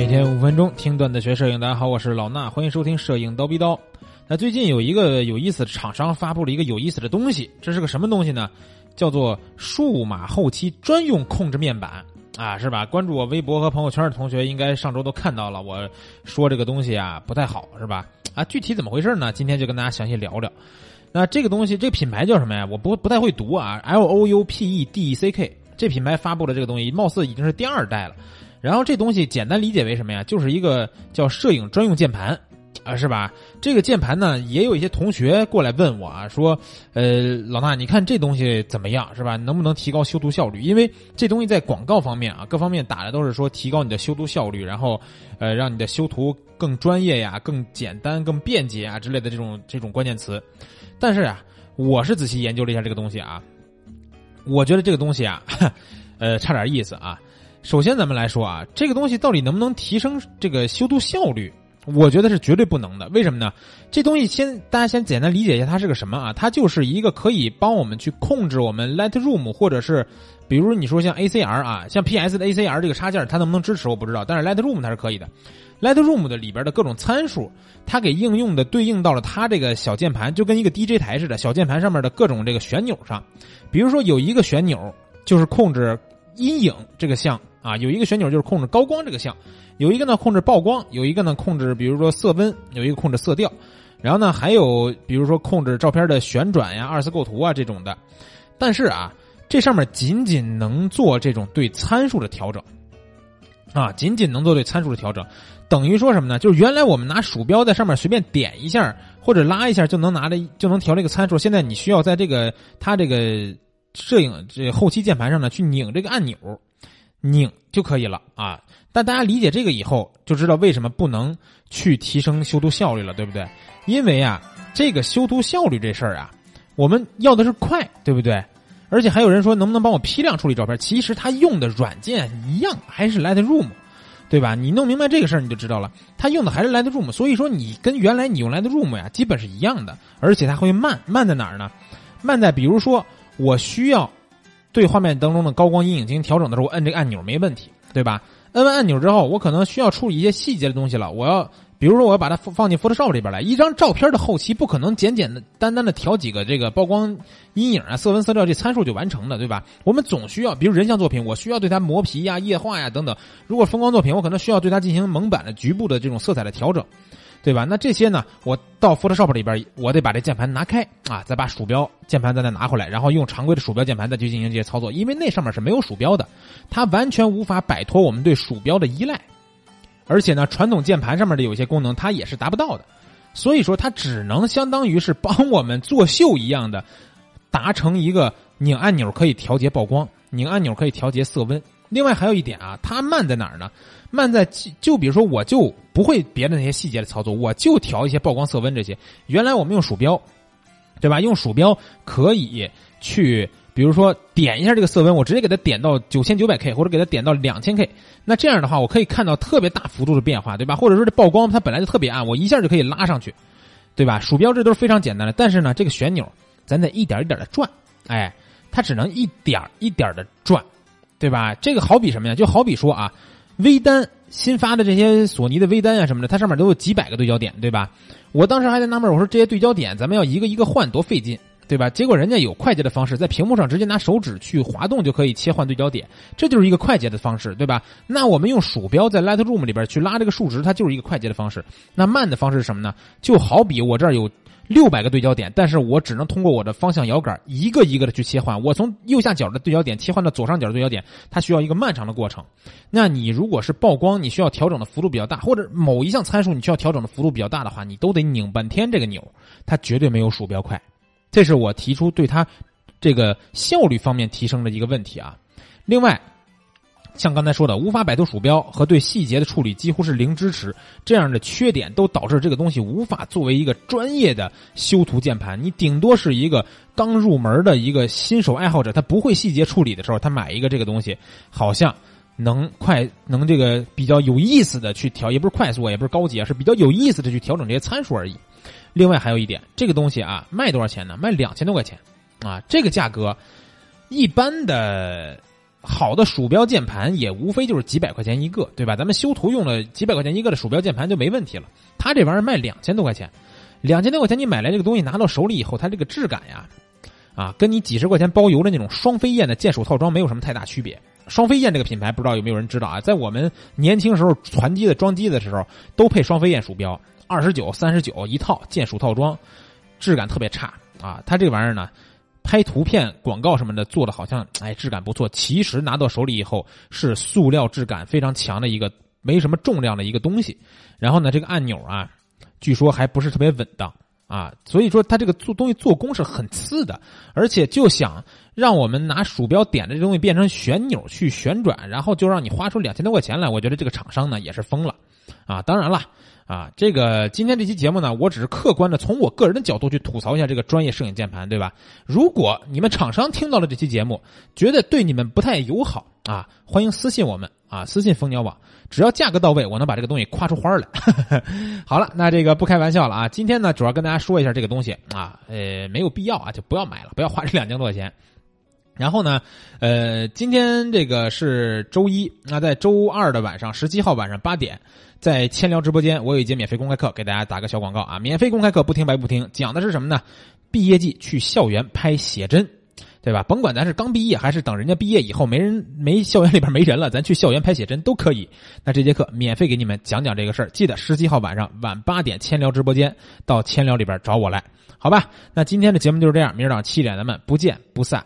每天五分钟听段子学摄影，大家好，我是老衲，欢迎收听摄影刀逼刀。那最近有一个有意思的厂商发布了一个有意思的东西，这是个什么东西呢？叫做数码后期专用控制面板啊，是吧？关注我微博和朋友圈的同学应该上周都看到了，我说这个东西啊不太好，是吧？啊，具体怎么回事呢？今天就跟大家详细聊聊。那这个东西，这个品牌叫什么呀？我不不太会读啊，L O U P E D E C K。这品牌发布的这个东西，貌似已经是第二代了。然后这东西简单理解为什么呀？就是一个叫摄影专用键盘，啊，是吧？这个键盘呢，也有一些同学过来问我啊，说，呃，老大，你看这东西怎么样，是吧？能不能提高修图效率？因为这东西在广告方面啊，各方面打的都是说提高你的修图效率，然后，呃，让你的修图更专业呀、更简单、更便捷啊之类的这种这种关键词。但是啊，我是仔细研究了一下这个东西啊，我觉得这个东西啊，呃，差点意思啊。首先，咱们来说啊，这个东西到底能不能提升这个修图效率？我觉得是绝对不能的。为什么呢？这东西先大家先简单理解一下，它是个什么啊？它就是一个可以帮我们去控制我们 Lightroom 或者是，比如你说像 ACR 啊，像 PS 的 ACR 这个插件，它能不能支持我不知道，但是 Lightroom 它是可以的。Lightroom 的里边的各种参数，它给应用的对应到了它这个小键盘，就跟一个 DJ 台似的，小键盘上面的各种这个旋钮上。比如说有一个旋钮就是控制阴影这个项。啊，有一个旋钮就是控制高光这个项，有一个呢控制曝光，有一个呢控制比如说色温，有一个控制色调，然后呢还有比如说控制照片的旋转呀、二次构图啊这种的。但是啊，这上面仅仅能做这种对参数的调整，啊，仅仅能做对参数的调整，等于说什么呢？就是原来我们拿鼠标在上面随便点一下或者拉一下就能拿着就能调这个参数，现在你需要在这个它这个摄影这后期键盘上呢去拧这个按钮。拧就可以了啊！但大家理解这个以后，就知道为什么不能去提升修图效率了，对不对？因为啊，这个修图效率这事儿啊，我们要的是快，对不对？而且还有人说能不能帮我批量处理照片？其实他用的软件一样，还是 Lightroom，对吧？你弄明白这个事儿，你就知道了，他用的还是 Lightroom。所以说你跟原来你用 Lightroom 呀，基本是一样的，而且它会慢，慢在哪儿呢？慢在比如说我需要。对画面当中的高光阴影进行调整的时候，我摁这个按钮没问题，对吧？摁完按钮之后，我可能需要处理一些细节的东西了。我要，比如说，我要把它放进 Photoshop 里边来。一张照片的后期不可能简简单单的调几个这个曝光、阴影啊、色温、色调这参数就完成的，对吧？我们总需要，比如人像作品，我需要对它磨皮呀、液化呀等等。如果风光作品，我可能需要对它进行蒙版的局部的这种色彩的调整。对吧？那这些呢？我到 Photoshop 里边，我得把这键盘拿开啊，再把鼠标键盘再再拿回来，然后用常规的鼠标键盘再去进行这些操作。因为那上面是没有鼠标的，它完全无法摆脱我们对鼠标的依赖。而且呢，传统键盘上面的有些功能，它也是达不到的。所以说，它只能相当于是帮我们作秀一样的，达成一个拧按钮可以调节曝光，拧按钮可以调节色温。另外还有一点啊，它慢在哪儿呢？慢在就比如说，我就不会别的那些细节的操作，我就调一些曝光、色温这些。原来我们用鼠标，对吧？用鼠标可以去，比如说点一下这个色温，我直接给它点到九千九百 K，或者给它点到两千 K。那这样的话，我可以看到特别大幅度的变化，对吧？或者说这曝光它本来就特别暗，我一下就可以拉上去，对吧？鼠标这都是非常简单的，但是呢，这个旋钮咱得一点一点的转，哎，它只能一点一点的转。对吧？这个好比什么呀？就好比说啊，微单新发的这些索尼的微单啊什么的，它上面都有几百个对焦点，对吧？我当时还在纳闷，我说这些对焦点咱们要一个一个换，多费劲，对吧？结果人家有快捷的方式，在屏幕上直接拿手指去滑动就可以切换对焦点，这就是一个快捷的方式，对吧？那我们用鼠标在 Lightroom 里边去拉这个数值，它就是一个快捷的方式。那慢的方式是什么呢？就好比我这儿有。六百个对焦点，但是我只能通过我的方向摇杆一个一个的去切换。我从右下角的对焦点切换到左上角的对焦点，它需要一个漫长的过程。那你如果是曝光，你需要调整的幅度比较大，或者某一项参数你需要调整的幅度比较大的话，你都得拧半天这个钮，它绝对没有鼠标快。这是我提出对它这个效率方面提升的一个问题啊。另外。像刚才说的，无法摆脱鼠标和对细节的处理几乎是零支持，这样的缺点都导致这个东西无法作为一个专业的修图键盘。你顶多是一个刚入门的一个新手爱好者，他不会细节处理的时候，他买一个这个东西，好像能快能这个比较有意思的去调，也不是快速，也不是高级啊，是比较有意思的去调整这些参数而已。另外还有一点，这个东西啊，卖多少钱呢？卖两千多块钱啊，这个价格，一般的。好的鼠标键盘也无非就是几百块钱一个，对吧？咱们修图用了几百块钱一个的鼠标键盘就没问题了。他这玩意儿卖两千多块钱，两千多块钱你买来这个东西拿到手里以后，它这个质感呀，啊，跟你几十块钱包邮的那种双飞燕的键鼠套装没有什么太大区别。双飞燕这个品牌不知道有没有人知道啊？在我们年轻时候传机的装机的时候，都配双飞燕鼠标，二十九、三十九一套键鼠套装，质感特别差啊。它这玩意儿呢？拍图片广告什么的做的好像哎质感不错，其实拿到手里以后是塑料质感非常强的一个没什么重量的一个东西。然后呢，这个按钮啊，据说还不是特别稳当啊，所以说它这个做东西做工是很次的，而且就想让我们拿鼠标点的这东西变成旋钮去旋转，然后就让你花出两千多块钱来，我觉得这个厂商呢也是疯了啊！当然了。啊，这个今天这期节目呢，我只是客观的从我个人的角度去吐槽一下这个专业摄影键盘，对吧？如果你们厂商听到了这期节目，觉得对你们不太友好啊，欢迎私信我们啊，私信蜂鸟网，只要价格到位，我能把这个东西夸出花儿来。好了，那这个不开玩笑了啊，今天呢，主要跟大家说一下这个东西啊，呃，没有必要啊，就不要买了，不要花这两千多块钱。然后呢，呃，今天这个是周一，那在周二的晚上，十七号晚上八点，在千聊直播间，我有一节免费公开课，给大家打个小广告啊！免费公开课不听白不听，讲的是什么呢？毕业季去校园拍写真，对吧？甭管咱是刚毕业还是等人家毕业以后没人没校园里边没人了，咱去校园拍写真都可以。那这节课免费给你们讲讲这个事儿，记得十七号晚上晚八点千聊直播间到千聊里边找我来，好吧？那今天的节目就是这样，明儿早上七点咱们不见不散。